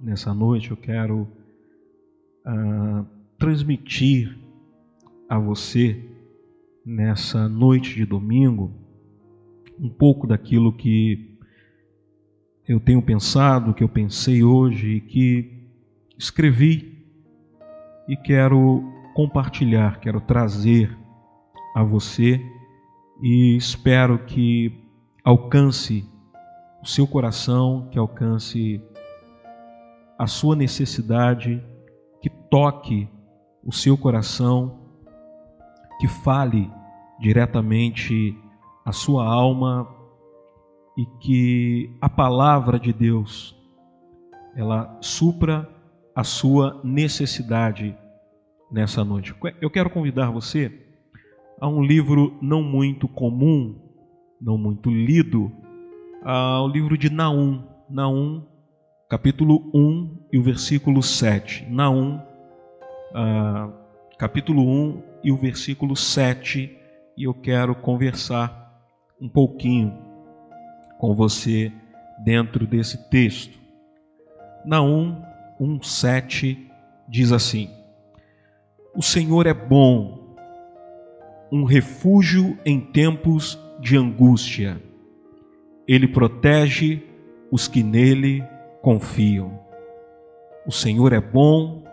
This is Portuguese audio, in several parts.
nessa noite eu quero uh, transmitir a você, nessa noite de domingo, um pouco daquilo que eu tenho pensado, que eu pensei hoje e que escrevi e quero compartilhar, quero trazer a você e espero que alcance o seu coração, que alcance a sua necessidade, que toque o seu coração, que fale diretamente a sua alma e que a palavra de Deus ela supra a sua necessidade nessa noite. Eu quero convidar você a um livro não muito comum, não muito lido, ao livro de Naum, Naum, capítulo 1 e o versículo 7. Naum, uh, capítulo 1 e o versículo 7, e eu quero conversar um pouquinho com você dentro desse texto. Naum 1:7 diz assim: O Senhor é bom, um refúgio em tempos de angústia. Ele protege os que nele confiam. O Senhor é bom,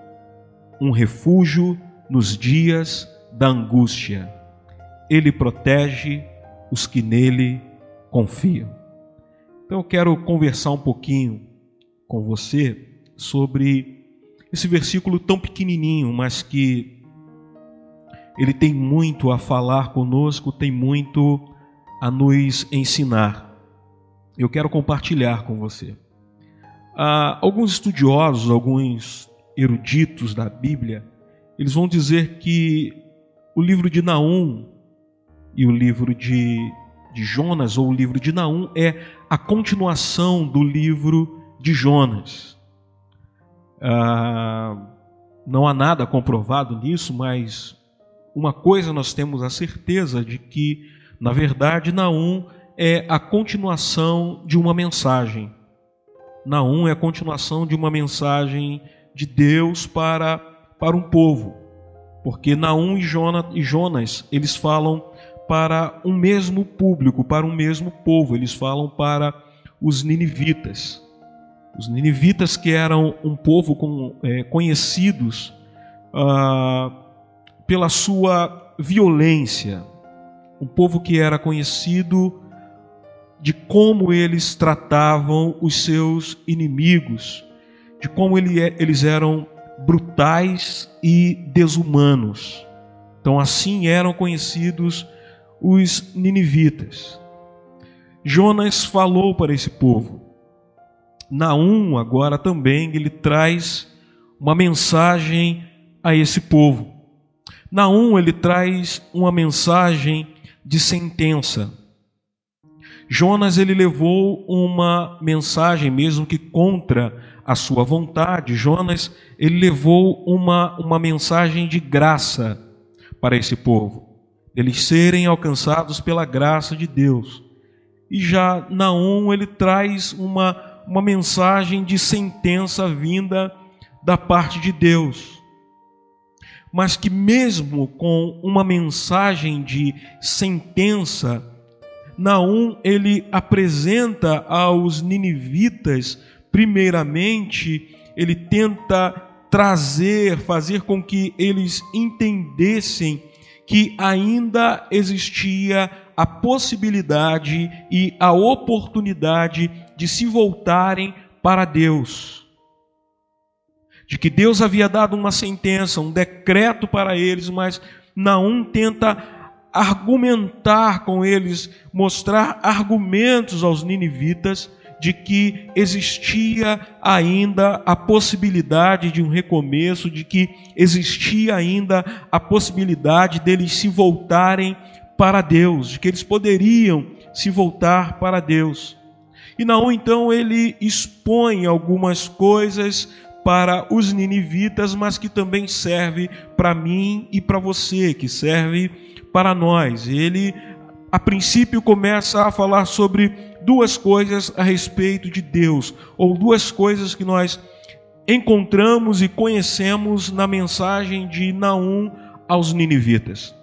um refúgio nos dias da angústia. Ele protege os que nele confiam. Então eu quero conversar um pouquinho com você sobre esse versículo tão pequenininho, mas que ele tem muito a falar conosco, tem muito a nos ensinar. Eu quero compartilhar com você. Ah, alguns estudiosos, alguns eruditos da Bíblia, eles vão dizer que o livro de Naum e o livro de, de Jonas, ou o livro de Naum, é a continuação do livro de Jonas. Ah, não há nada comprovado nisso, mas uma coisa nós temos a certeza de que, na verdade, Naum é a continuação de uma mensagem. Naum é a continuação de uma mensagem de Deus para, para um povo. Porque Naum e Jonas, eles falam para um mesmo público, para um mesmo povo. Eles falam para os ninivitas. Os ninivitas que eram um povo com, é, conhecidos ah, pela sua violência, um povo que era conhecido de como eles tratavam os seus inimigos, de como é, eles eram brutais e desumanos. Então, assim eram conhecidos os ninivitas. Jonas falou para esse povo. Naum agora também ele traz uma mensagem a esse povo. Naum ele traz uma mensagem de sentença. Jonas ele levou uma mensagem mesmo que contra a sua vontade. Jonas ele levou uma uma mensagem de graça para esse povo eles serem alcançados pela graça de Deus. E já Naum ele traz uma, uma mensagem de sentença vinda da parte de Deus. Mas que mesmo com uma mensagem de sentença, Naum ele apresenta aos ninivitas, primeiramente, ele tenta trazer, fazer com que eles entendessem que ainda existia a possibilidade e a oportunidade de se voltarem para Deus. De que Deus havia dado uma sentença, um decreto para eles, mas Naum tenta argumentar com eles, mostrar argumentos aos ninivitas de que existia ainda a possibilidade de um recomeço, de que existia ainda a possibilidade deles se voltarem para Deus, de que eles poderiam se voltar para Deus. E Naum então ele expõe algumas coisas para os ninivitas, mas que também serve para mim e para você, que serve para nós. Ele a princípio começa a falar sobre duas coisas a respeito de Deus, ou duas coisas que nós encontramos e conhecemos na mensagem de Naum aos ninivitas.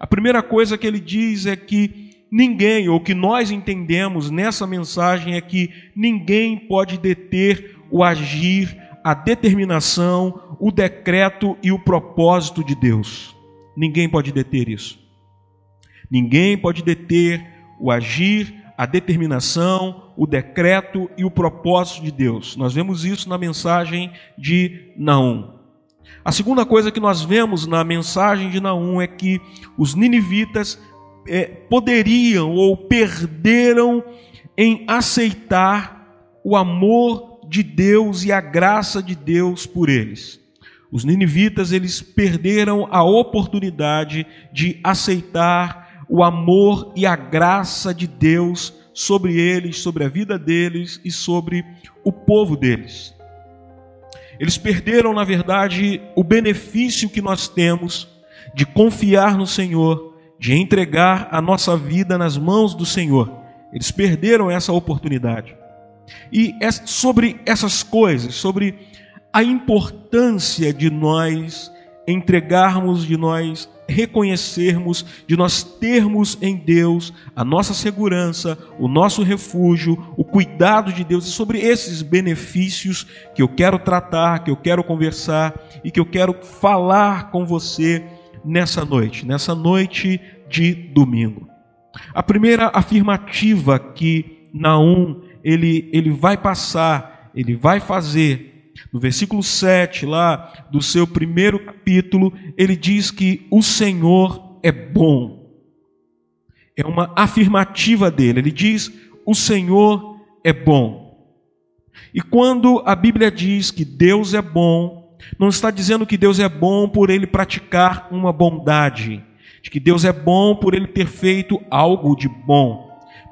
A primeira coisa que ele diz é que ninguém, ou que nós entendemos nessa mensagem, é que ninguém pode deter o agir, a determinação, o decreto e o propósito de Deus. Ninguém pode deter isso. Ninguém pode deter o agir, a determinação, o decreto e o propósito de Deus. Nós vemos isso na mensagem de Naum. A segunda coisa que nós vemos na mensagem de Naum é que os ninivitas é, poderiam ou perderam em aceitar o amor de Deus e a graça de Deus por eles. Os ninivitas eles perderam a oportunidade de aceitar o amor e a graça de Deus sobre eles, sobre a vida deles e sobre o povo deles. Eles perderam, na verdade, o benefício que nós temos de confiar no Senhor, de entregar a nossa vida nas mãos do Senhor. Eles perderam essa oportunidade. E é sobre essas coisas, sobre a importância de nós entregarmos, de nós reconhecermos, de nós termos em Deus a nossa segurança, o nosso refúgio, o cuidado de Deus, e sobre esses benefícios que eu quero tratar, que eu quero conversar e que eu quero falar com você nessa noite, nessa noite de domingo. A primeira afirmativa que Naum ele, ele vai passar, ele vai fazer no versículo 7, lá do seu primeiro capítulo, ele diz que o Senhor é bom. É uma afirmativa dele. Ele diz: O Senhor é bom. E quando a Bíblia diz que Deus é bom, não está dizendo que Deus é bom por ele praticar uma bondade, de que Deus é bom por ele ter feito algo de bom.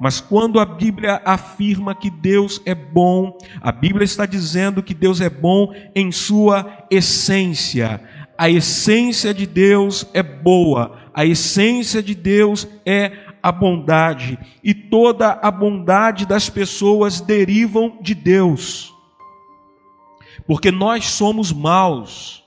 Mas quando a Bíblia afirma que Deus é bom, a Bíblia está dizendo que Deus é bom em sua essência. A essência de Deus é boa, a essência de Deus é a bondade, e toda a bondade das pessoas derivam de Deus. Porque nós somos maus.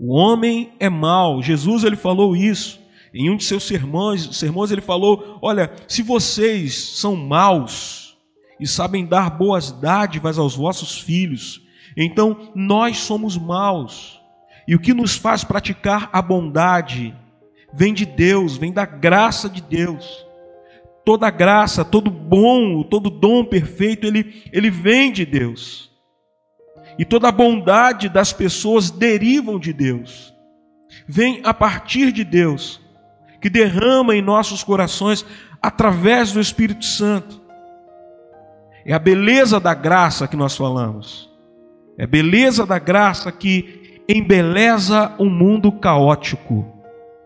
O homem é mau. Jesus ele falou isso. Em um de seus sermões, sermões ele falou: Olha, se vocês são maus e sabem dar boas dádivas aos vossos filhos, então nós somos maus. E o que nos faz praticar a bondade vem de Deus, vem da graça de Deus. Toda graça, todo bom, todo dom perfeito, ele, ele vem de Deus. E toda a bondade das pessoas derivam de Deus. Vem a partir de Deus que derrama em nossos corações através do Espírito Santo. É a beleza da graça que nós falamos. É a beleza da graça que embeleza um mundo caótico.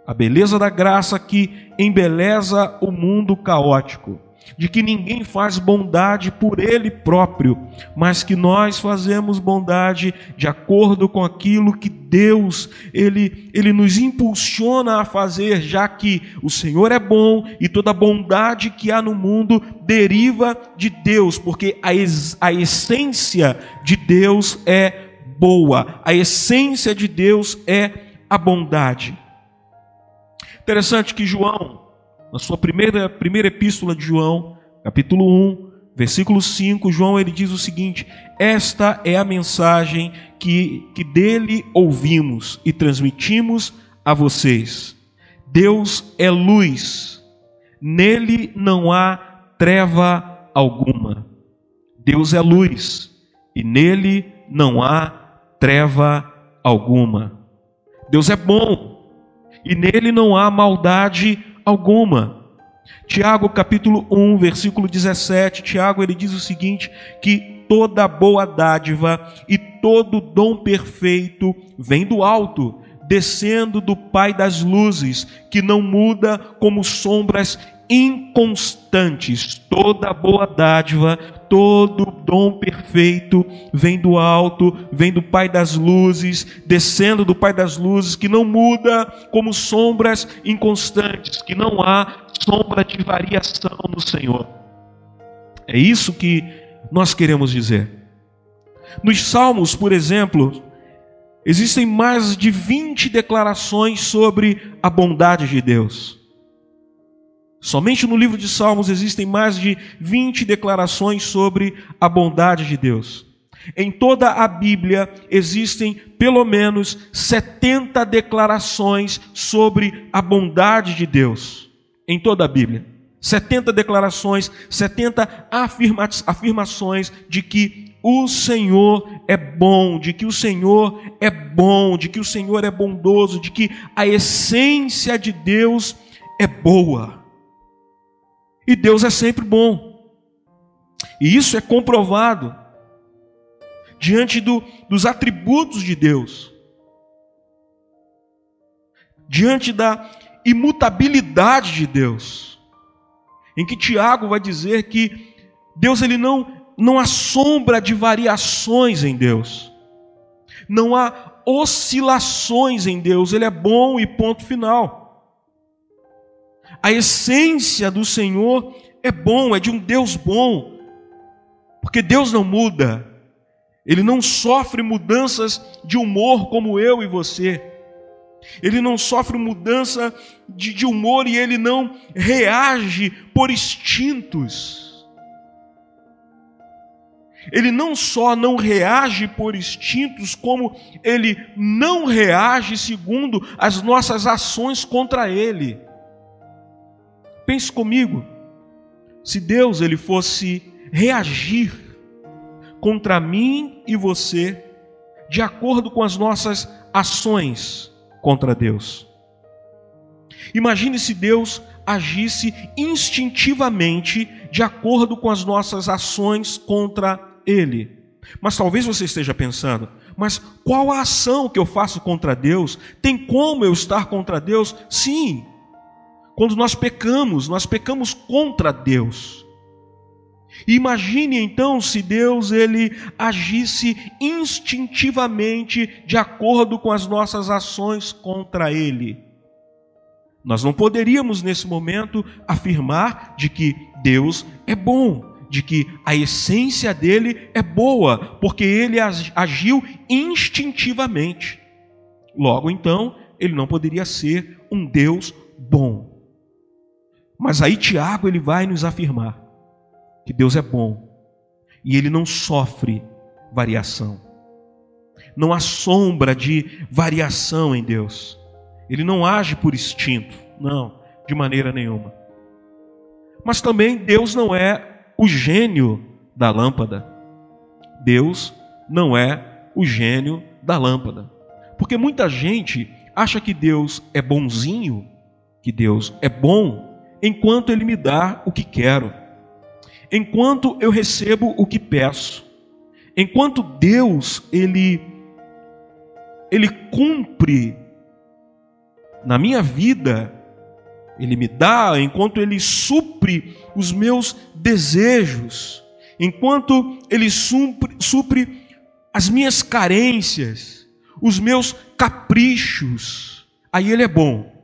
A beleza da graça que embeleza o mundo caótico de que ninguém faz bondade por ele próprio, mas que nós fazemos bondade de acordo com aquilo que Deus ele ele nos impulsiona a fazer, já que o Senhor é bom e toda bondade que há no mundo deriva de Deus, porque a, a essência de Deus é boa, a essência de Deus é a bondade. Interessante que João na sua primeira, primeira epístola de João, capítulo 1, versículo 5, João ele diz o seguinte: Esta é a mensagem que, que dele ouvimos e transmitimos a vocês. Deus é luz, nele não há treva alguma. Deus é luz e nele não há treva alguma. Deus é bom e nele não há maldade alguma. Tiago capítulo 1, versículo 17, Tiago ele diz o seguinte, que toda boa dádiva e todo dom perfeito vem do alto, descendo do Pai das luzes, que não muda como sombras inconstantes. Toda boa dádiva, todo dom perfeito vem do alto, vem do Pai das luzes, descendo do Pai das luzes, que não muda como sombras inconstantes, que não há sombra de variação no Senhor. É isso que nós queremos dizer. Nos Salmos, por exemplo, existem mais de 20 declarações sobre a bondade de Deus. Somente no livro de Salmos existem mais de 20 declarações sobre a bondade de Deus. Em toda a Bíblia existem pelo menos 70 declarações sobre a bondade de Deus. Em toda a Bíblia. 70 declarações, 70 afirma afirmações de que o Senhor é bom, de que o Senhor é bom, de que o Senhor é bondoso, de que a essência de Deus é boa. E Deus é sempre bom. E isso é comprovado diante do, dos atributos de Deus, diante da imutabilidade de Deus, em que Tiago vai dizer que Deus ele não, não assombra de variações em Deus, não há oscilações em Deus, Ele é bom e ponto final. A essência do Senhor é bom, é de um Deus bom, porque Deus não muda, ele não sofre mudanças de humor como eu e você. Ele não sofre mudança de, de humor e ele não reage por instintos. Ele não só não reage por instintos, como ele não reage segundo as nossas ações contra ele. Pense comigo, se Deus ele fosse reagir contra mim e você, de acordo com as nossas ações contra Deus. Imagine se Deus agisse instintivamente de acordo com as nossas ações contra Ele. Mas talvez você esteja pensando, mas qual a ação que eu faço contra Deus? Tem como eu estar contra Deus? Sim. Quando nós pecamos, nós pecamos contra Deus. Imagine então se Deus ele agisse instintivamente de acordo com as nossas ações contra ele. Nós não poderíamos nesse momento afirmar de que Deus é bom, de que a essência dele é boa, porque ele agiu instintivamente. Logo então, ele não poderia ser um Deus bom. Mas aí Tiago ele vai nos afirmar que Deus é bom e ele não sofre variação. Não há sombra de variação em Deus. Ele não age por instinto, não, de maneira nenhuma. Mas também Deus não é o gênio da lâmpada. Deus não é o gênio da lâmpada. Porque muita gente acha que Deus é bonzinho, que Deus é bom, enquanto Ele me dá o que quero enquanto eu recebo o que peço, enquanto Deus ele ele cumpre na minha vida, ele me dá, enquanto ele supre os meus desejos, enquanto ele supre, supre as minhas carências, os meus caprichos, aí ele é bom.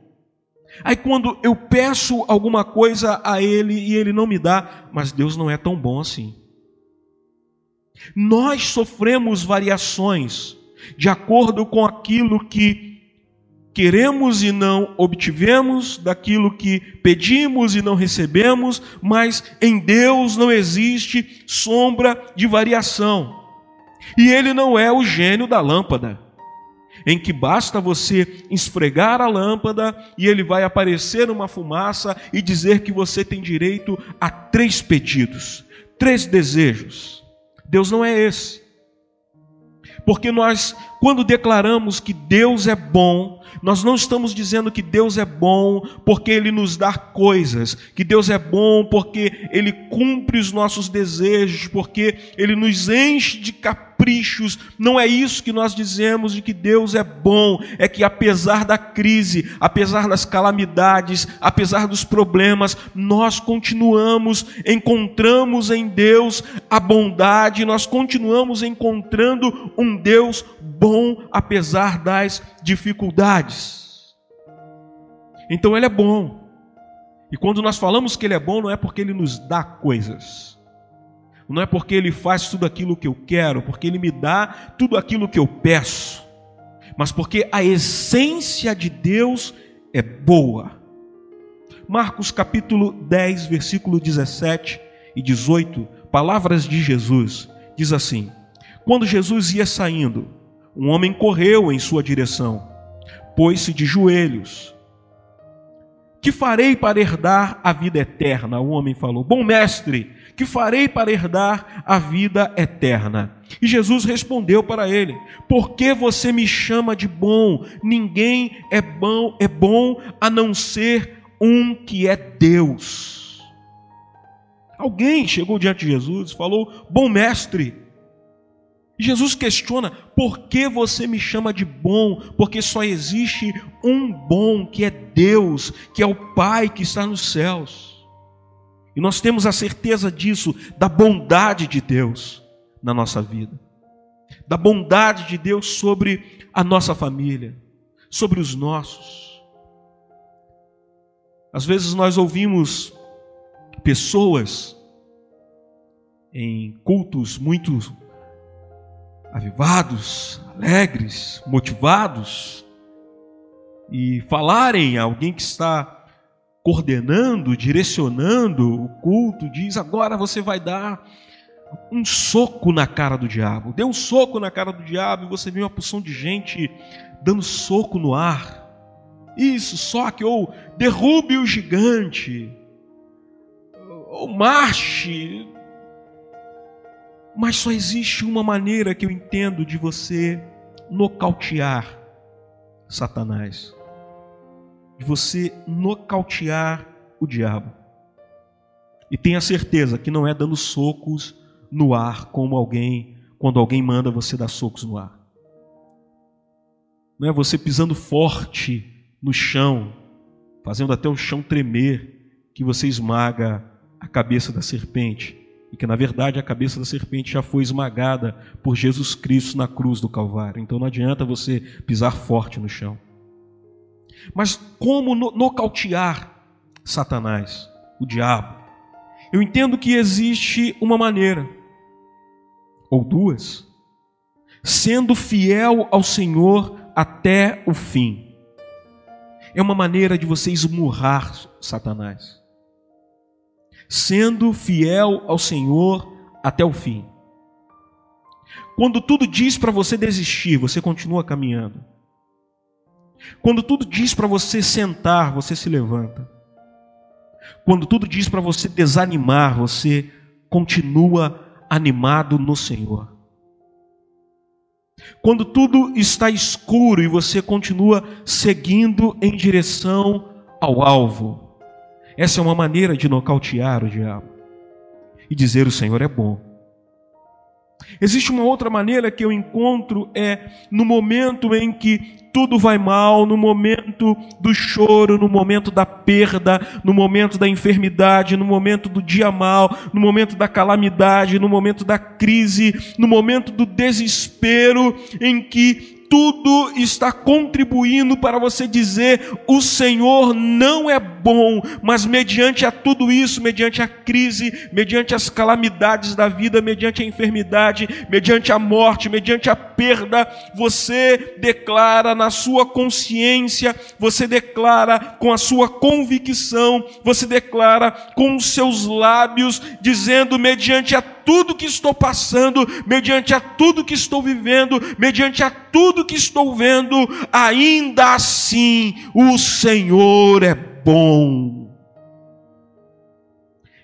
Aí quando eu peço alguma coisa a Ele e Ele não me dá, mas Deus não é tão bom assim. Nós sofremos variações de acordo com aquilo que queremos e não obtivemos, daquilo que pedimos e não recebemos, mas em Deus não existe sombra de variação. E Ele não é o gênio da lâmpada em que basta você esfregar a lâmpada e ele vai aparecer uma fumaça e dizer que você tem direito a três pedidos, três desejos. Deus não é esse. Porque nós, quando declaramos que Deus é bom, nós não estamos dizendo que Deus é bom porque Ele nos dá coisas, que Deus é bom porque Ele cumpre os nossos desejos, porque Ele nos enche de caprichos. Não é isso que nós dizemos de que Deus é bom, é que apesar da crise, apesar das calamidades, apesar dos problemas, nós continuamos, encontramos em Deus a bondade, nós continuamos encontrando um Deus bom apesar das dificuldades. Então Ele é bom. E quando nós falamos que Ele é bom, não é porque Ele nos dá coisas, não é porque Ele faz tudo aquilo que eu quero, porque Ele me dá tudo aquilo que eu peço, mas porque a essência de Deus é boa. Marcos capítulo 10, versículo 17 e 18, palavras de Jesus, diz assim: Quando Jesus ia saindo, um homem correu em sua direção, pôs-se de joelhos. Que farei para herdar a vida eterna? O homem falou: Bom mestre, que farei para herdar a vida eterna? E Jesus respondeu para ele: Por que você me chama de bom? Ninguém é bom, é bom a não ser um que é Deus. Alguém chegou diante de Jesus e falou: Bom mestre. Jesus questiona: Por que você me chama de bom? Porque só existe um bom, que é Deus, que é o Pai que está nos céus. E nós temos a certeza disso, da bondade de Deus na nossa vida, da bondade de Deus sobre a nossa família, sobre os nossos. Às vezes nós ouvimos pessoas em cultos muito avivados, alegres, motivados, e falarem a alguém que está coordenando, direcionando o culto, diz: agora você vai dar um soco na cara do diabo. Dê um soco na cara do diabo e você vê uma porção de gente dando soco no ar. Isso, só que ou derrube o gigante, ou marche. Mas só existe uma maneira que eu entendo de você nocautear Satanás de você nocautear o diabo. E tenha certeza que não é dando socos no ar como alguém, quando alguém manda você dar socos no ar. Não é você pisando forte no chão, fazendo até o chão tremer, que você esmaga a cabeça da serpente. E que na verdade a cabeça da serpente já foi esmagada por Jesus Cristo na cruz do Calvário. Então não adianta você pisar forte no chão. Mas como nocautear Satanás, o diabo? Eu entendo que existe uma maneira, ou duas, sendo fiel ao Senhor até o fim. É uma maneira de você esmurrar Satanás. Sendo fiel ao Senhor até o fim. Quando tudo diz para você desistir, você continua caminhando. Quando tudo diz para você sentar, você se levanta. Quando tudo diz para você desanimar, você continua animado no Senhor. Quando tudo está escuro e você continua seguindo em direção ao alvo. Essa é uma maneira de nocautear o diabo e dizer: O Senhor é bom. Existe uma outra maneira que eu encontro é no momento em que tudo vai mal, no momento do choro, no momento da perda, no momento da enfermidade, no momento do dia mal, no momento da calamidade, no momento da crise, no momento do desespero, em que tudo está contribuindo para você dizer: o Senhor não é bom, mas mediante a tudo isso, mediante a crise, mediante as calamidades da vida, mediante a enfermidade, mediante a morte, mediante a perda, você declara na sua consciência, você declara com a sua convicção, você declara com os seus lábios, dizendo mediante a tudo que estou passando, mediante a tudo que estou vivendo, mediante a tudo que estou vendo, ainda assim o Senhor é bom.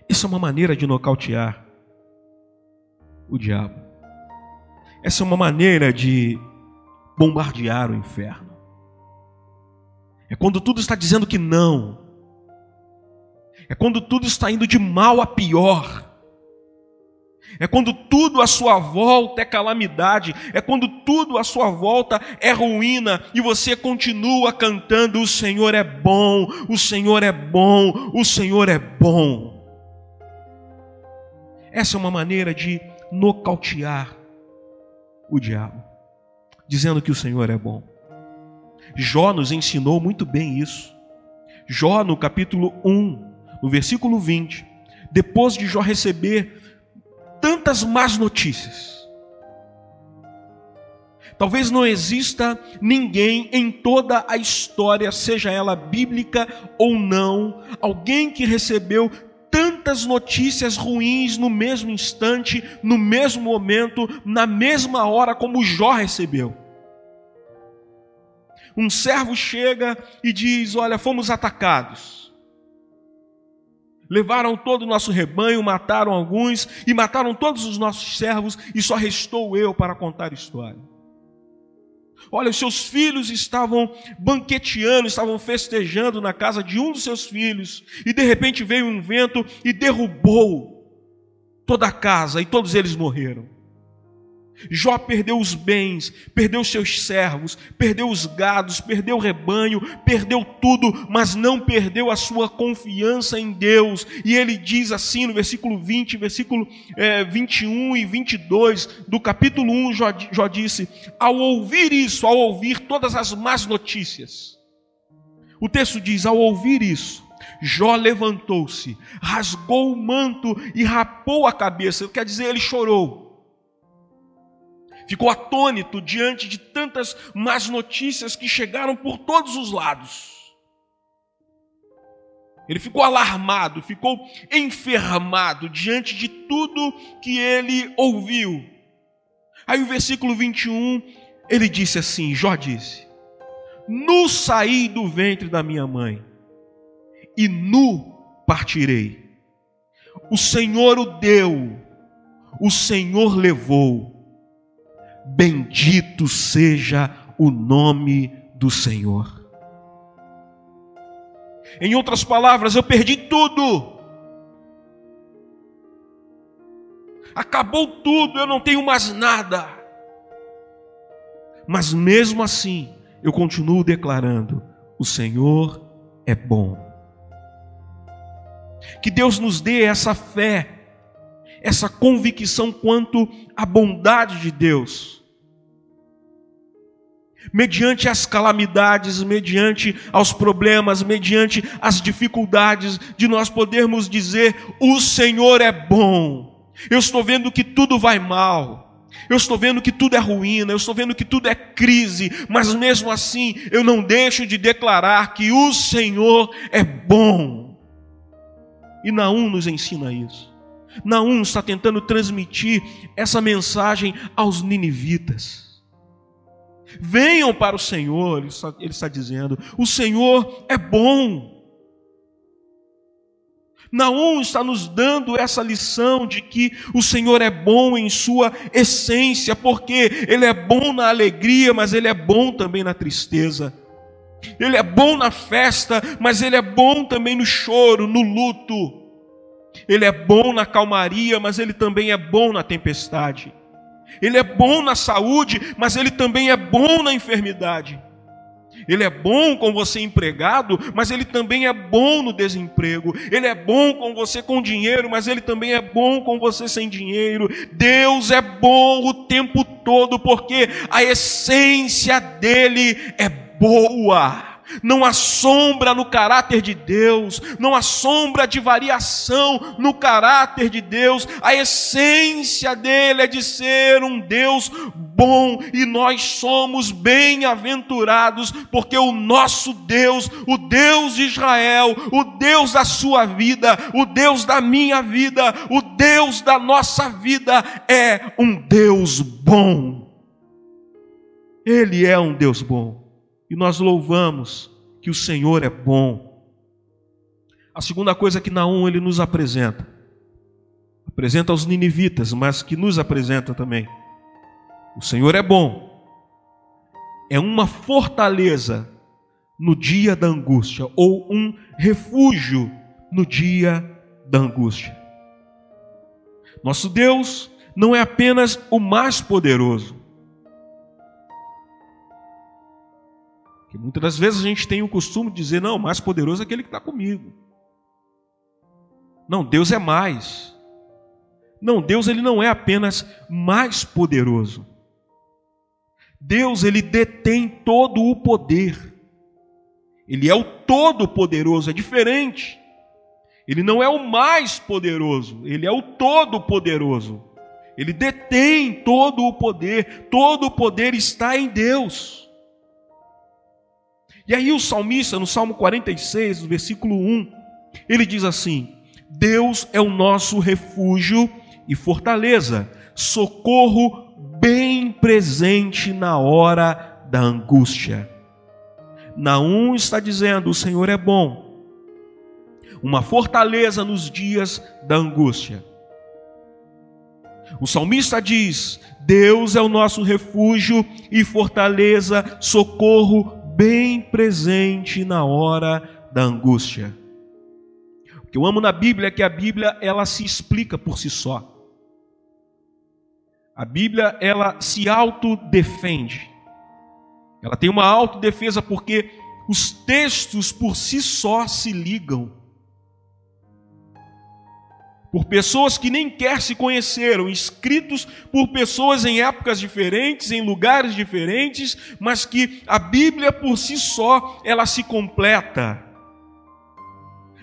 Isso é uma maneira de nocautear o diabo. Essa é uma maneira de bombardear o inferno. É quando tudo está dizendo que não. É quando tudo está indo de mal a pior. É quando tudo à sua volta é calamidade, é quando tudo à sua volta é ruína e você continua cantando: O Senhor é bom, o Senhor é bom, o Senhor é bom. Essa é uma maneira de nocautear o diabo, dizendo que o Senhor é bom. Jó nos ensinou muito bem isso. Jó, no capítulo 1, no versículo 20, depois de Jó receber tantas más notícias. Talvez não exista ninguém em toda a história, seja ela bíblica ou não, alguém que recebeu tantas notícias ruins no mesmo instante, no mesmo momento, na mesma hora como Jó recebeu. Um servo chega e diz: Olha, fomos atacados. Levaram todo o nosso rebanho, mataram alguns e mataram todos os nossos servos, e só restou eu para contar a história. Olha, os seus filhos estavam banqueteando, estavam festejando na casa de um dos seus filhos, e de repente veio um vento e derrubou toda a casa, e todos eles morreram. Jó perdeu os bens, perdeu seus servos, perdeu os gados, perdeu o rebanho, perdeu tudo, mas não perdeu a sua confiança em Deus. E ele diz assim no versículo 20, versículo é, 21 e 22 do capítulo 1, Jó, Jó disse: Ao ouvir isso, ao ouvir todas as más notícias, o texto diz: Ao ouvir isso, Jó levantou-se, rasgou o manto e rapou a cabeça, quer dizer, ele chorou ficou atônito diante de tantas más notícias que chegaram por todos os lados. Ele ficou alarmado, ficou enfermado diante de tudo que ele ouviu. Aí o versículo 21, ele disse assim: Jó disse: Nu saí do ventre da minha mãe, e nu partirei. O Senhor o deu, o Senhor levou Bendito seja o nome do Senhor. Em outras palavras, eu perdi tudo. Acabou tudo, eu não tenho mais nada. Mas mesmo assim, eu continuo declarando: o Senhor é bom. Que Deus nos dê essa fé essa convicção quanto à bondade de Deus. Mediante as calamidades, mediante aos problemas, mediante as dificuldades, de nós podermos dizer: o Senhor é bom. Eu estou vendo que tudo vai mal. Eu estou vendo que tudo é ruína, eu estou vendo que tudo é crise, mas mesmo assim eu não deixo de declarar que o Senhor é bom. E Naum nos ensina isso. Naum está tentando transmitir essa mensagem aos ninivitas. Venham para o Senhor, ele está, dizendo, o Senhor é bom. Naum está nos dando essa lição de que o Senhor é bom em sua essência, porque Ele é bom na alegria, mas Ele é bom também na tristeza. Ele é bom na festa, mas Ele é bom também no choro, no luto. Ele é bom na calmaria, mas ele também é bom na tempestade. Ele é bom na saúde, mas ele também é bom na enfermidade. Ele é bom com você empregado, mas ele também é bom no desemprego. Ele é bom com você com dinheiro, mas ele também é bom com você sem dinheiro. Deus é bom o tempo todo, porque a essência dele é boa não há sombra no caráter de Deus, não há sombra de variação no caráter de Deus, a essência dele é de ser um Deus bom. E nós somos bem-aventurados, porque o nosso Deus, o Deus de Israel, o Deus da sua vida, o Deus da minha vida, o Deus da nossa vida é um Deus bom. Ele é um Deus bom e nós louvamos que o Senhor é bom. A segunda coisa que Naum ele nos apresenta, apresenta aos ninivitas, mas que nos apresenta também. O Senhor é bom. É uma fortaleza no dia da angústia ou um refúgio no dia da angústia. Nosso Deus não é apenas o mais poderoso, Que muitas das vezes a gente tem o costume de dizer, não, mais poderoso é aquele que está comigo. Não, Deus é mais. Não, Deus ele não é apenas mais poderoso. Deus ele detém todo o poder. Ele é o todo poderoso, é diferente. Ele não é o mais poderoso, ele é o todo poderoso. Ele detém todo o poder, todo o poder está em Deus. E aí o salmista, no Salmo 46, no versículo 1, ele diz assim: Deus é o nosso refúgio e fortaleza, socorro bem presente na hora da angústia. Naum está dizendo: O Senhor é bom, uma fortaleza nos dias da angústia. O salmista diz: Deus é o nosso refúgio e fortaleza, socorro bem presente na hora da angústia. O que eu amo na Bíblia é que a Bíblia ela se explica por si só. A Bíblia ela se autodefende. Ela tem uma autodefesa porque os textos por si só se ligam. Por pessoas que nem quer se conheceram, escritos por pessoas em épocas diferentes, em lugares diferentes, mas que a Bíblia por si só ela se completa.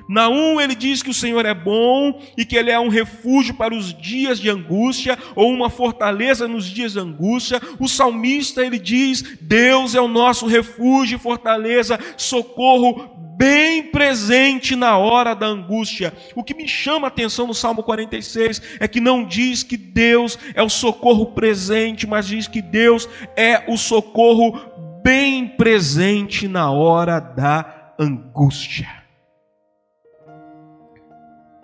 Naum ele diz que o Senhor é bom e que ele é um refúgio para os dias de angústia ou uma fortaleza nos dias de angústia. O salmista ele diz: Deus é o nosso refúgio e fortaleza, socorro bem presente na hora da angústia. O que me chama a atenção no Salmo 46 é que não diz que Deus é o socorro presente, mas diz que Deus é o socorro bem presente na hora da angústia.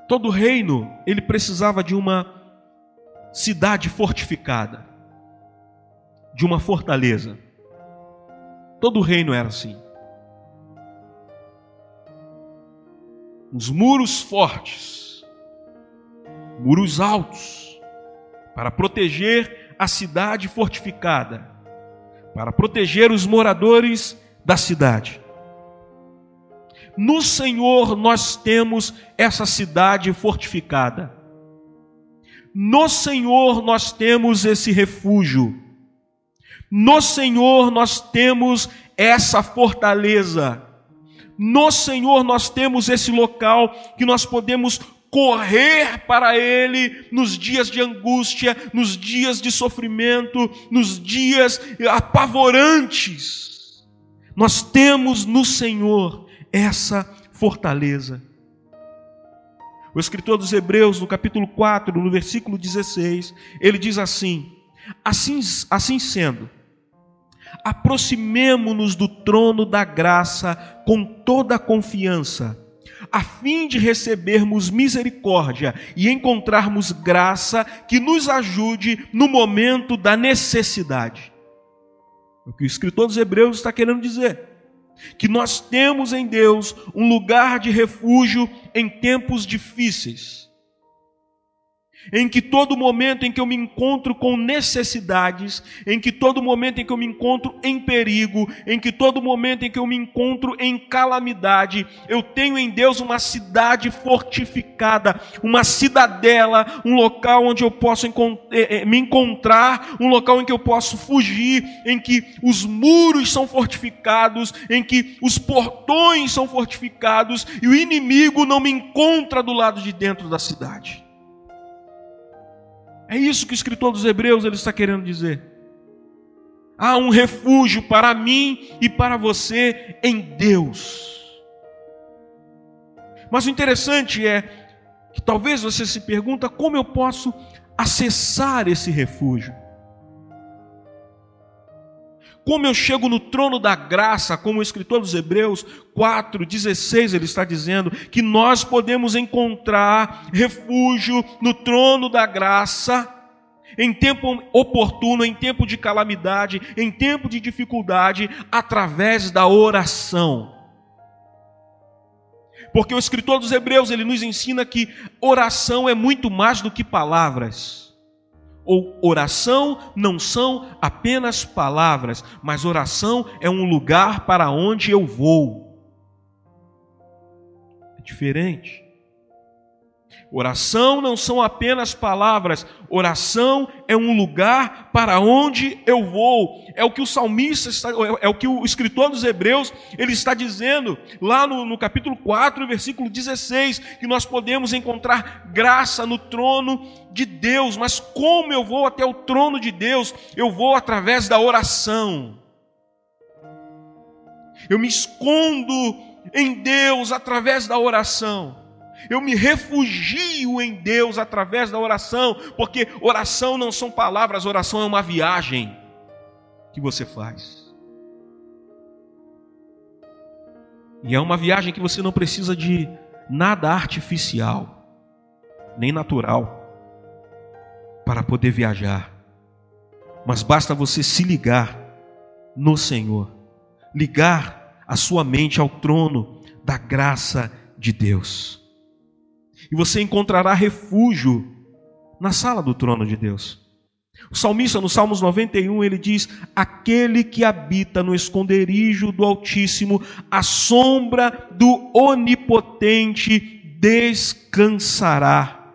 Todo reino, ele precisava de uma cidade fortificada, de uma fortaleza. Todo reino era assim. Os muros fortes, muros altos, para proteger a cidade fortificada, para proteger os moradores da cidade. No Senhor nós temos essa cidade fortificada. No Senhor nós temos esse refúgio. No Senhor nós temos essa fortaleza. No Senhor nós temos esse local que nós podemos correr para Ele nos dias de angústia, nos dias de sofrimento, nos dias apavorantes. Nós temos no Senhor essa fortaleza. O escritor dos Hebreus, no capítulo 4, no versículo 16, ele diz assim: Assim, assim sendo, aproximemo-nos do trono da graça com toda a confiança, a fim de recebermos misericórdia e encontrarmos graça que nos ajude no momento da necessidade. É o que o escritor dos Hebreus está querendo dizer que nós temos em Deus um lugar de refúgio em tempos difíceis em que todo momento em que eu me encontro com necessidades, em que todo momento em que eu me encontro em perigo, em que todo momento em que eu me encontro em calamidade, eu tenho em Deus uma cidade fortificada, uma cidadela, um local onde eu posso eh, eh, me encontrar, um local em que eu posso fugir, em que os muros são fortificados, em que os portões são fortificados e o inimigo não me encontra do lado de dentro da cidade. É isso que o escritor dos Hebreus ele está querendo dizer. Há um refúgio para mim e para você em Deus. Mas o interessante é que talvez você se pergunta como eu posso acessar esse refúgio. Como eu chego no trono da graça, como o escritor dos Hebreus 4:16 ele está dizendo que nós podemos encontrar refúgio no trono da graça em tempo oportuno, em tempo de calamidade, em tempo de dificuldade, através da oração. Porque o escritor dos Hebreus, ele nos ensina que oração é muito mais do que palavras ou oração não são apenas palavras, mas oração é um lugar para onde eu vou. É diferente. Oração não são apenas palavras, oração é um lugar para onde eu vou. É o que o salmista está, é o que o escritor dos Hebreus ele está dizendo lá no, no capítulo 4, versículo 16, que nós podemos encontrar graça no trono de Deus. Mas como eu vou até o trono de Deus? Eu vou através da oração. Eu me escondo em Deus através da oração. Eu me refugio em Deus através da oração, porque oração não são palavras, oração é uma viagem que você faz. E é uma viagem que você não precisa de nada artificial, nem natural, para poder viajar. Mas basta você se ligar no Senhor, ligar a sua mente ao trono da graça de Deus e você encontrará refúgio na sala do trono de Deus. O salmista, no Salmos 91, ele diz: Aquele que habita no esconderijo do Altíssimo, a sombra do Onipotente descansará.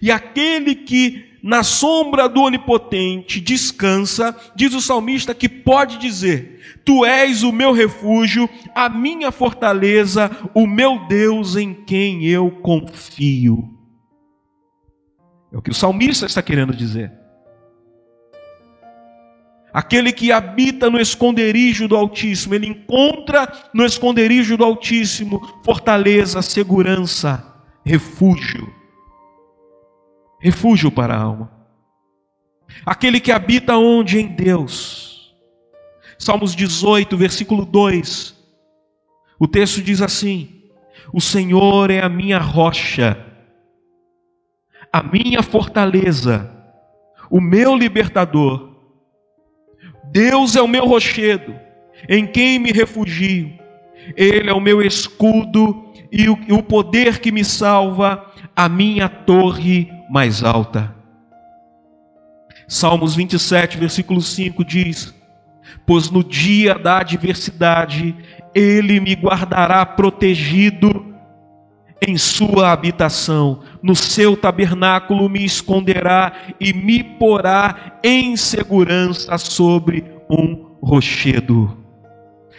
E aquele que na sombra do Onipotente descansa, diz o salmista que pode dizer: Tu és o meu refúgio, a minha fortaleza, o meu Deus em quem eu confio. É o que o salmista está querendo dizer. Aquele que habita no esconderijo do Altíssimo, ele encontra no esconderijo do Altíssimo fortaleza, segurança, refúgio refúgio para a alma. Aquele que habita onde? Em Deus. Salmos 18, versículo 2. O texto diz assim: O Senhor é a minha rocha, a minha fortaleza, o meu libertador. Deus é o meu rochedo, em quem me refugio. Ele é o meu escudo e o, poder que me salva, a minha torre mais alta. Salmos 27, versículo 5 diz: Pois no dia da adversidade ele me guardará protegido em sua habitação, no seu tabernáculo me esconderá e me porá em segurança sobre um rochedo.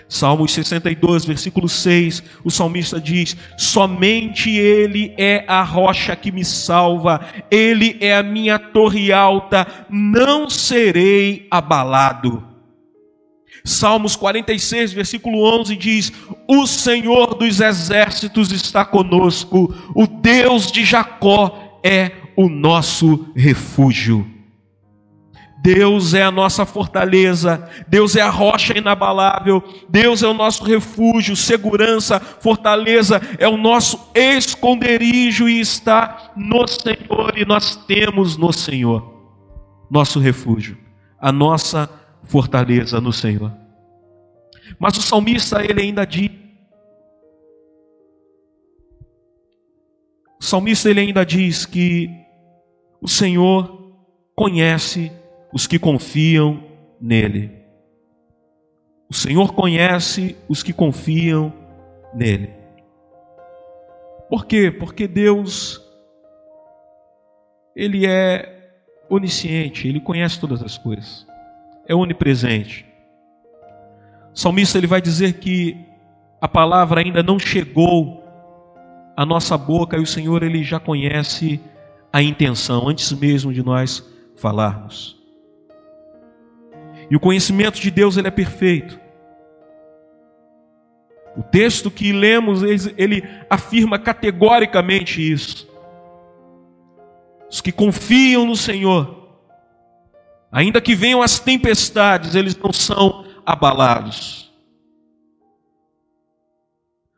Salmos 62, versículo 6, o salmista diz: Somente Ele é a rocha que me salva, Ele é a minha torre alta, não serei abalado. Salmos 46, versículo 11 diz: O Senhor dos exércitos está conosco, o Deus de Jacó é o nosso refúgio. Deus é a nossa fortaleza, Deus é a rocha inabalável, Deus é o nosso refúgio, segurança, fortaleza, é o nosso esconderijo e está no Senhor, e nós temos no Senhor nosso refúgio, a nossa fortaleza no Senhor. Mas o salmista ele ainda diz, o salmista ele ainda diz que o Senhor conhece os que confiam nele. O Senhor conhece os que confiam nele. Por quê? Porque Deus, Ele é onisciente, Ele conhece todas as coisas, é onipresente. O salmista ele vai dizer que a palavra ainda não chegou à nossa boca e o Senhor ele já conhece a intenção antes mesmo de nós falarmos. E o conhecimento de Deus ele é perfeito. O texto que lemos, ele afirma categoricamente isso. Os que confiam no Senhor, ainda que venham as tempestades, eles não são abalados.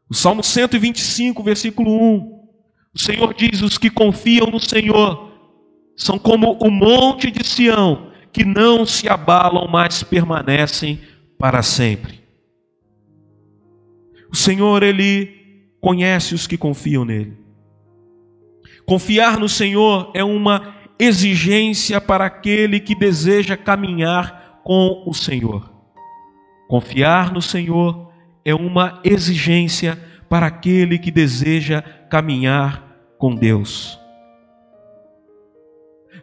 O Salmo 125, versículo 1. O Senhor diz: Os que confiam no Senhor são como o monte de Sião, que não se abalam, mas permanecem para sempre. O Senhor, Ele conhece os que confiam nele. Confiar no Senhor é uma exigência para aquele que deseja caminhar com o Senhor. Confiar no Senhor é uma exigência para aquele que deseja caminhar com Deus.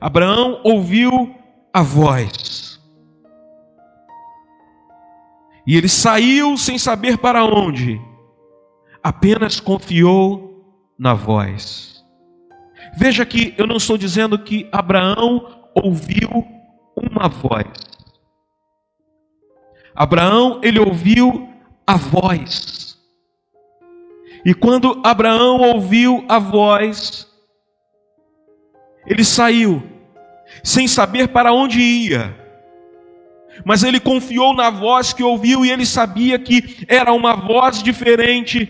Abraão ouviu a voz. E ele saiu sem saber para onde, apenas confiou na voz. Veja que eu não estou dizendo que Abraão ouviu uma voz. Abraão, ele ouviu a voz. E quando Abraão ouviu a voz, ele saiu, sem saber para onde ia. Mas ele confiou na voz que ouviu e ele sabia que era uma voz diferente.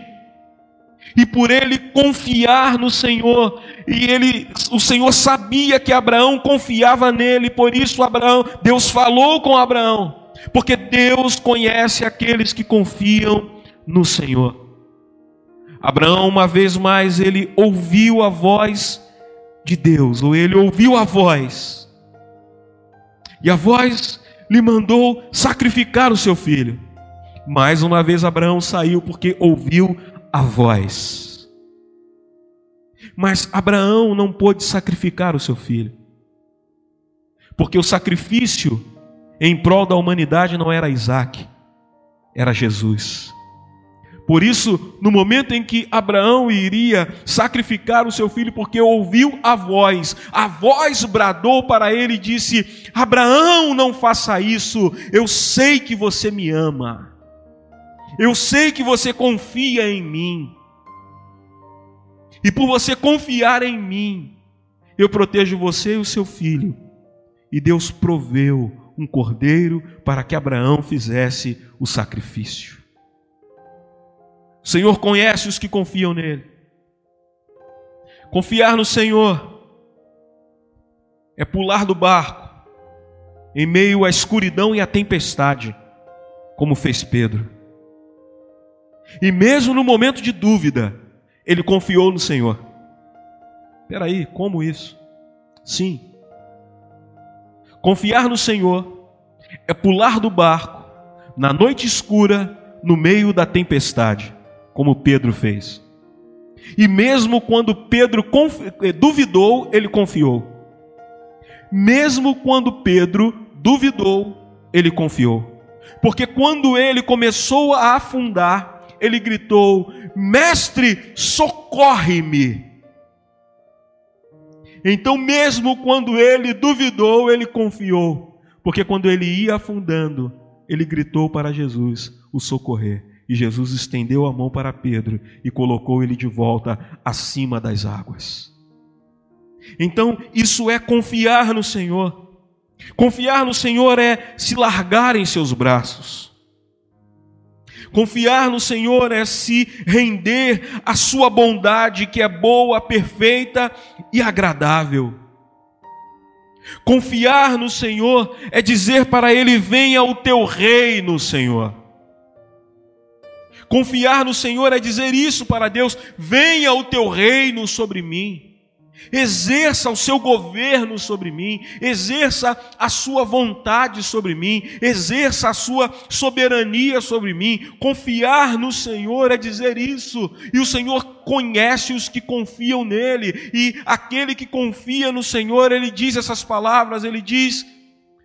E por ele confiar no Senhor, e ele, o Senhor sabia que Abraão confiava nele, por isso Abraão, Deus falou com Abraão, porque Deus conhece aqueles que confiam no Senhor. Abraão, uma vez mais, ele ouviu a voz de Deus, ou ele ouviu a voz, e a voz lhe mandou sacrificar o seu filho. Mais uma vez Abraão saiu porque ouviu a voz. Mas Abraão não pôde sacrificar o seu filho, porque o sacrifício em prol da humanidade não era Isaac, era Jesus. Por isso, no momento em que Abraão iria sacrificar o seu filho, porque ouviu a voz, a voz bradou para ele e disse: Abraão, não faça isso, eu sei que você me ama, eu sei que você confia em mim, e por você confiar em mim, eu protejo você e o seu filho. E Deus proveu um cordeiro para que Abraão fizesse o sacrifício. O Senhor conhece os que confiam nele. Confiar no Senhor é pular do barco em meio à escuridão e à tempestade, como fez Pedro. E mesmo no momento de dúvida, ele confiou no Senhor. Espera aí, como isso? Sim. Confiar no Senhor é pular do barco na noite escura, no meio da tempestade como Pedro fez. E mesmo quando Pedro eh, duvidou, ele confiou. Mesmo quando Pedro duvidou, ele confiou. Porque quando ele começou a afundar, ele gritou: Mestre, socorre-me. Então, mesmo quando ele duvidou, ele confiou. Porque quando ele ia afundando, ele gritou para Jesus o socorrer. E Jesus estendeu a mão para Pedro e colocou ele de volta acima das águas. Então, isso é confiar no Senhor. Confiar no Senhor é se largar em seus braços. Confiar no Senhor é se render à sua bondade, que é boa, perfeita e agradável. Confiar no Senhor é dizer para Ele: venha o teu reino, Senhor. Confiar no Senhor é dizer isso para Deus: venha o teu reino sobre mim. Exerça o seu governo sobre mim, exerça a sua vontade sobre mim, exerça a sua soberania sobre mim. Confiar no Senhor é dizer isso, e o Senhor conhece os que confiam nele, e aquele que confia no Senhor, ele diz essas palavras, ele diz: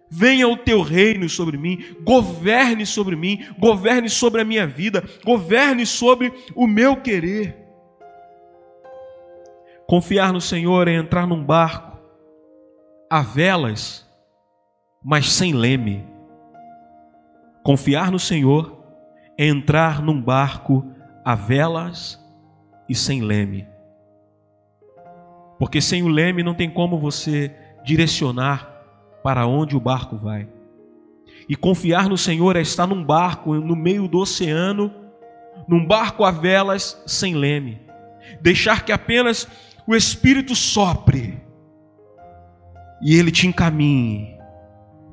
Venha o teu reino sobre mim, governe sobre mim, governe sobre a minha vida, governe sobre o meu querer. Confiar no Senhor é entrar num barco a velas, mas sem leme. Confiar no Senhor é entrar num barco a velas e sem leme. Porque sem o leme não tem como você direcionar para onde o barco vai. E confiar no Senhor é estar num barco no meio do oceano, num barco a velas sem leme. Deixar que apenas o Espírito sopre e ele te encaminhe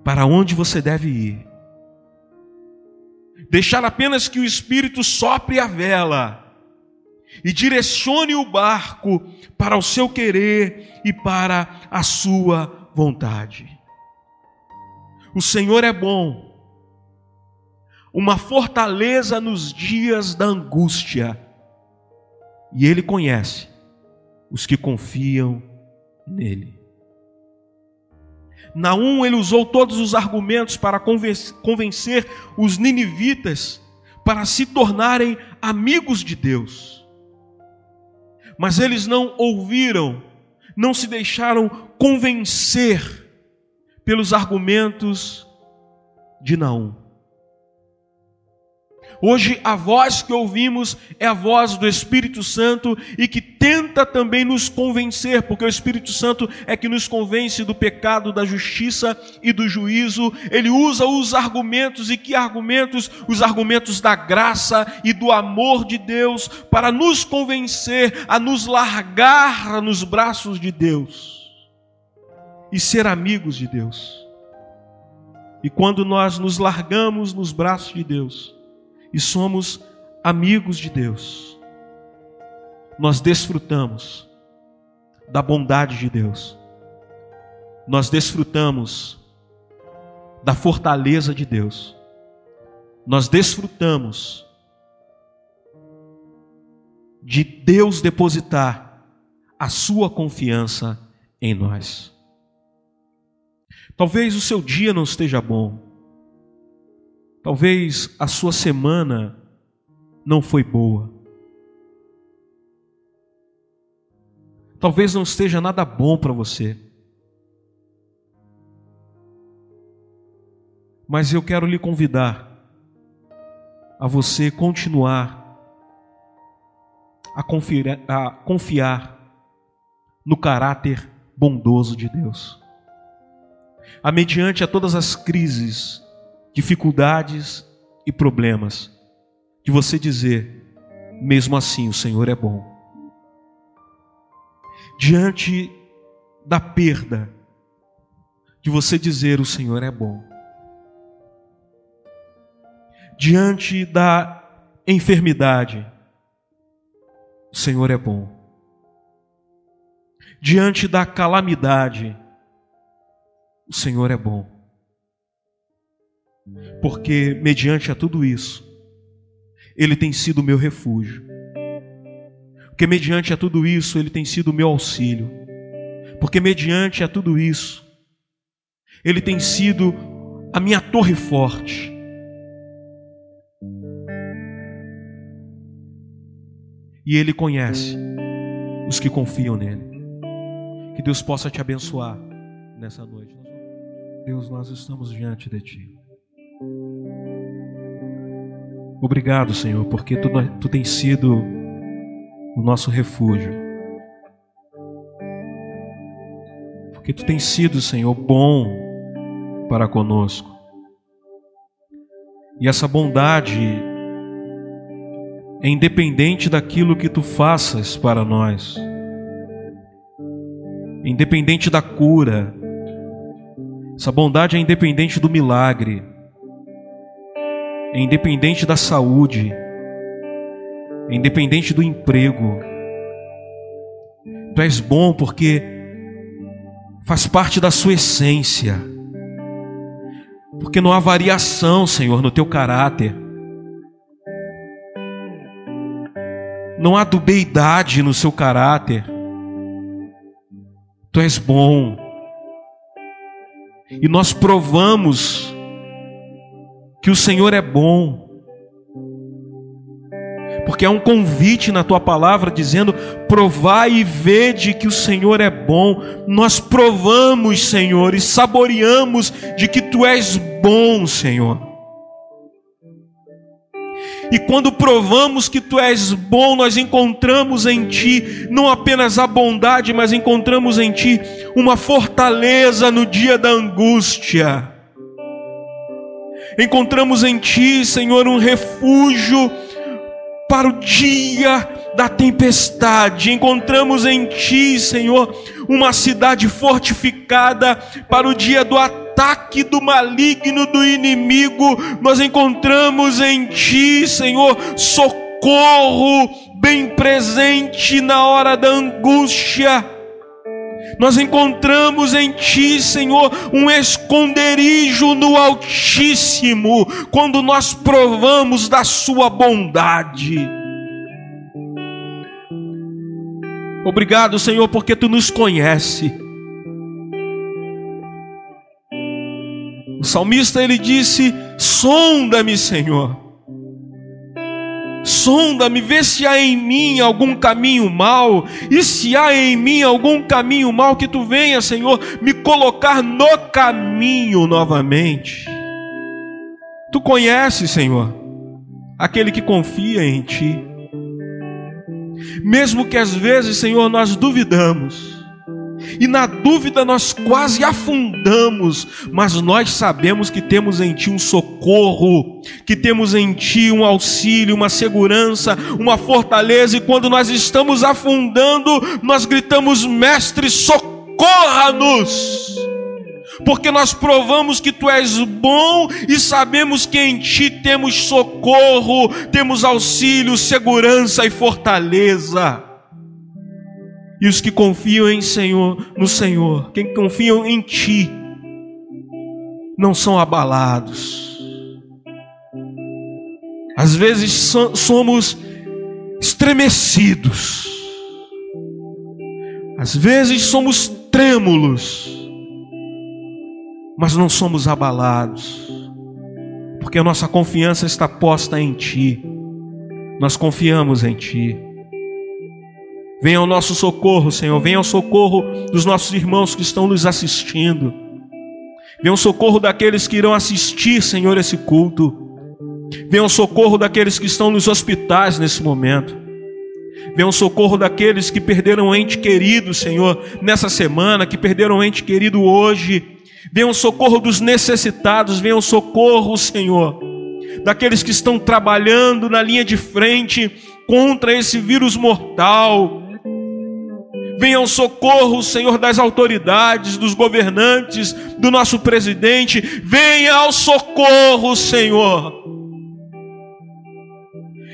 para onde você deve ir. Deixar apenas que o Espírito sopre a vela e direcione o barco para o seu querer e para a sua vontade. O Senhor é bom, uma fortaleza nos dias da angústia, e Ele conhece os que confiam nele. Naum ele usou todos os argumentos para convencer os ninivitas para se tornarem amigos de Deus. Mas eles não ouviram, não se deixaram convencer pelos argumentos de Naum. Hoje a voz que ouvimos é a voz do Espírito Santo e que tenta também nos convencer, porque o Espírito Santo é que nos convence do pecado, da justiça e do juízo. Ele usa os argumentos e que argumentos? Os argumentos da graça e do amor de Deus para nos convencer a nos largar nos braços de Deus e ser amigos de Deus. E quando nós nos largamos nos braços de Deus, e somos amigos de Deus, nós desfrutamos da bondade de Deus, nós desfrutamos da fortaleza de Deus, nós desfrutamos de Deus depositar a sua confiança em nós. Talvez o seu dia não esteja bom, Talvez a sua semana não foi boa. Talvez não esteja nada bom para você. Mas eu quero lhe convidar a você continuar a confiar, a confiar no caráter bondoso de Deus. A mediante a todas as crises dificuldades e problemas, de você dizer, mesmo assim o Senhor é bom. Diante da perda, de você dizer, o Senhor é bom. Diante da enfermidade, o Senhor é bom. Diante da calamidade, o Senhor é bom porque mediante a tudo isso, Ele tem sido o meu refúgio, porque mediante a tudo isso, Ele tem sido o meu auxílio, porque mediante a tudo isso, Ele tem sido a minha torre forte. E Ele conhece os que confiam nele. Que Deus possa te abençoar nessa noite. Deus, nós estamos diante de Ti. Obrigado, Senhor, porque tu, tu tens sido o nosso refúgio. Porque tu tens sido, Senhor, bom para conosco. E essa bondade é independente daquilo que tu faças para nós, independente da cura, essa bondade é independente do milagre é independente da saúde, é independente do emprego. Tu és bom porque faz parte da sua essência. Porque não há variação, Senhor, no teu caráter. Não há dubeidade no seu caráter. Tu és bom. E nós provamos que o Senhor é bom. Porque há um convite na tua palavra dizendo: provai e vede que o Senhor é bom. Nós provamos, Senhor, e saboreamos de que tu és bom, Senhor. E quando provamos que tu és bom, nós encontramos em ti não apenas a bondade, mas encontramos em ti uma fortaleza no dia da angústia Encontramos em Ti, Senhor, um refúgio para o dia da tempestade. Encontramos em Ti, Senhor, uma cidade fortificada para o dia do ataque do maligno do inimigo. Nós encontramos em Ti, Senhor, socorro bem presente na hora da angústia nós encontramos em Ti, Senhor, um esconderijo no Altíssimo, quando nós provamos da Sua bondade. Obrigado, Senhor, porque tu nos conhece. O salmista ele disse: Sonda-me, Senhor. Sonda-me, vê se há em mim algum caminho mal, e se há em mim algum caminho mal, que tu venha, Senhor, me colocar no caminho novamente. Tu conheces, Senhor, aquele que confia em ti. Mesmo que às vezes, Senhor, nós duvidamos, e na dúvida nós quase afundamos, mas nós sabemos que temos em Ti um socorro, que temos em Ti um auxílio, uma segurança, uma fortaleza, e quando nós estamos afundando, nós gritamos: Mestre, socorra-nos! Porque nós provamos que Tu és bom e sabemos que em Ti temos socorro, temos auxílio, segurança e fortaleza. E os que confiam em Senhor, no Senhor, quem confiam em Ti, não são abalados. Às vezes somos estremecidos, às vezes somos trêmulos, mas não somos abalados, porque a nossa confiança está posta em Ti, nós confiamos em Ti. Venha ao nosso socorro, Senhor. Venha ao socorro dos nossos irmãos que estão nos assistindo. Venha ao socorro daqueles que irão assistir, Senhor, esse culto. Venha ao socorro daqueles que estão nos hospitais nesse momento. Venha ao socorro daqueles que perderam ente querido, Senhor, nessa semana, que perderam ente querido hoje. Venha ao socorro dos necessitados. Venha ao socorro, Senhor, daqueles que estão trabalhando na linha de frente contra esse vírus mortal. Venha ao socorro, Senhor, das autoridades, dos governantes, do nosso presidente. Venha ao socorro, Senhor.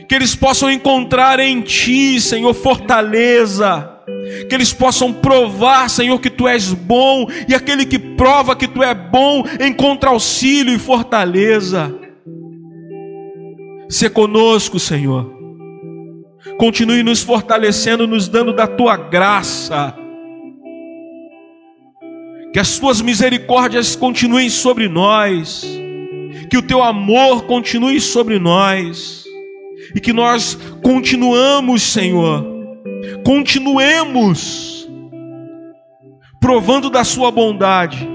Que eles possam encontrar em Ti, Senhor, fortaleza. Que eles possam provar, Senhor, que Tu és bom. E aquele que prova que Tu é bom encontra auxílio e fortaleza. Se conosco, Senhor Continue nos fortalecendo, nos dando da tua graça. Que as tuas misericórdias continuem sobre nós. Que o teu amor continue sobre nós. E que nós continuamos, Senhor. Continuemos provando da sua bondade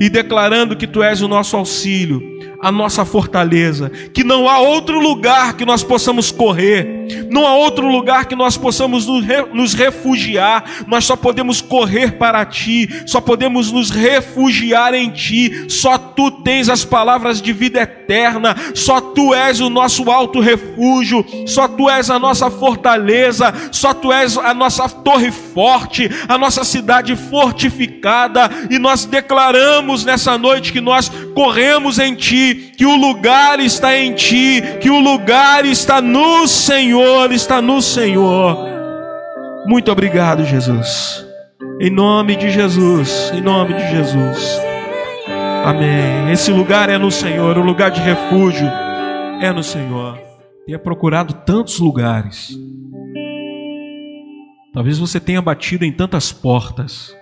e declarando que tu és o nosso auxílio a nossa fortaleza, que não há outro lugar que nós possamos correr, não há outro lugar que nós possamos nos refugiar, nós só podemos correr para ti, só podemos nos refugiar em ti, só tu tens as palavras de vida eterna, só tu és o nosso alto refúgio, só tu és a nossa fortaleza, só tu és a nossa torre forte, a nossa cidade fortificada, e nós declaramos nessa noite que nós corremos em ti que o lugar está em ti, que o lugar está no Senhor, está no Senhor. Muito obrigado, Jesus. Em nome de Jesus, em nome de Jesus. Amém. Esse lugar é no Senhor, o lugar de refúgio é no Senhor. Tenha procurado tantos lugares. Talvez você tenha batido em tantas portas,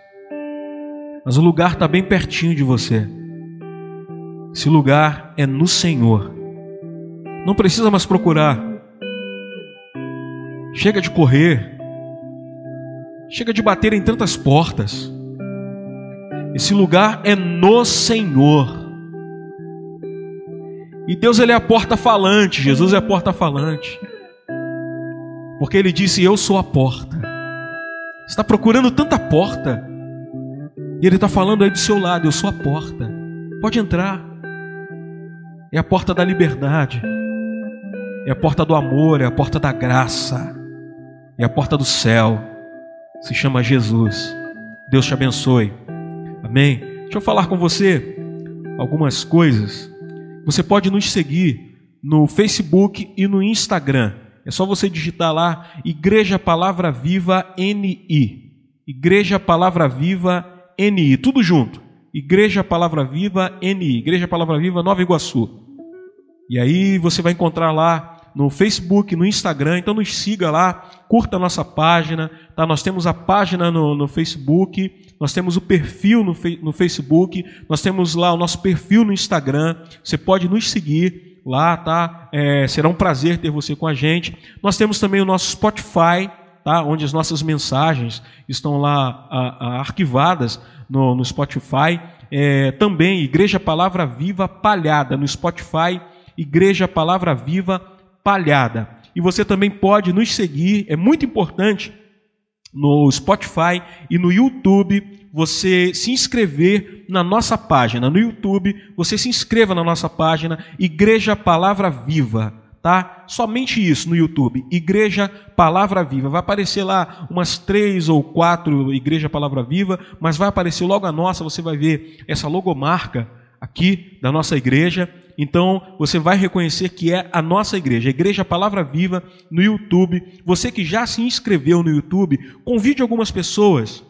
mas o lugar está bem pertinho de você. Esse lugar é no Senhor. Não precisa mais procurar. Chega de correr. Chega de bater em tantas portas. Esse lugar é no Senhor. E Deus ele é a porta falante, Jesus é a porta falante. Porque ele disse: "Eu sou a porta". Você está procurando tanta porta. E ele está falando aí do seu lado: "Eu sou a porta". Pode entrar é a porta da liberdade, é a porta do amor, é a porta da graça, é a porta do céu. Se chama Jesus. Deus te abençoe. Amém. Deixa eu falar com você algumas coisas. Você pode nos seguir no Facebook e no Instagram. É só você digitar lá Igreja Palavra Viva NI. Igreja Palavra Viva NI, tudo junto. Igreja Palavra Viva NI, Igreja Palavra Viva Nova Iguaçu. E aí você vai encontrar lá no Facebook, no Instagram, então nos siga lá, curta a nossa página, tá? Nós temos a página no, no Facebook, nós temos o perfil no, no Facebook, nós temos lá o nosso perfil no Instagram, você pode nos seguir lá, tá? É, será um prazer ter você com a gente. Nós temos também o nosso Spotify, tá? Onde as nossas mensagens estão lá a, a, arquivadas no, no Spotify. É, também Igreja Palavra Viva Palhada no Spotify, Igreja Palavra Viva Palhada. E você também pode nos seguir, é muito importante no Spotify e no YouTube você se inscrever na nossa página no YouTube, você se inscreva na nossa página Igreja Palavra Viva, tá? Somente isso no YouTube, Igreja Palavra Viva. Vai aparecer lá umas três ou quatro Igreja Palavra Viva, mas vai aparecer logo a nossa, você vai ver essa logomarca aqui da nossa igreja. Então você vai reconhecer que é a nossa igreja, a Igreja Palavra Viva no YouTube. Você que já se inscreveu no YouTube, convide algumas pessoas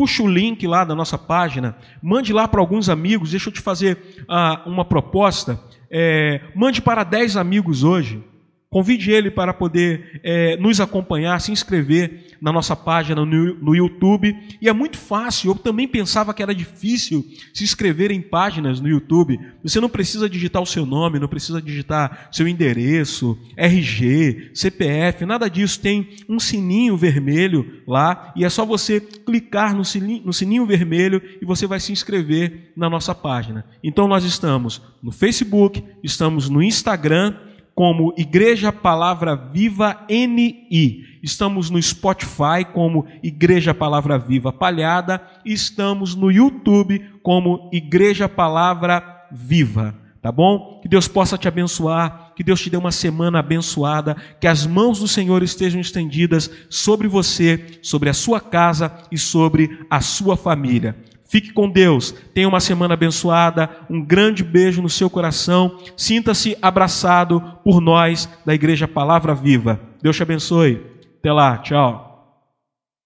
puxa o link lá da nossa página, mande lá para alguns amigos. Deixa eu te fazer ah, uma proposta. É, mande para 10 amigos hoje. Convide ele para poder é, nos acompanhar, se inscrever na nossa página no, no, YouTube. E é muito fácil, eu também pensava que era difícil se inscrever em páginas no YouTube. Você não precisa digitar o seu nome, não precisa digitar seu endereço, RG, CPF, nada disso. Tem um sininho vermelho lá e é só você clicar no sininho, no sininho vermelho e você vai se inscrever na nossa página. Então nós estamos no Facebook, estamos no Instagram como Igreja Palavra Viva NI. Estamos no Spotify como Igreja Palavra Viva Palhada. Estamos no YouTube como Igreja Palavra Viva. Tá bom? Que Deus possa te abençoar, que Deus te dê uma semana abençoada, que as mãos do Senhor estejam estendidas sobre você, sobre a sua casa e sobre a sua família. Fique com Deus, tenha uma semana abençoada, um grande beijo no seu coração, sinta-se abraçado por nós da Igreja Palavra Viva. Deus te abençoe. Até lá, tchau.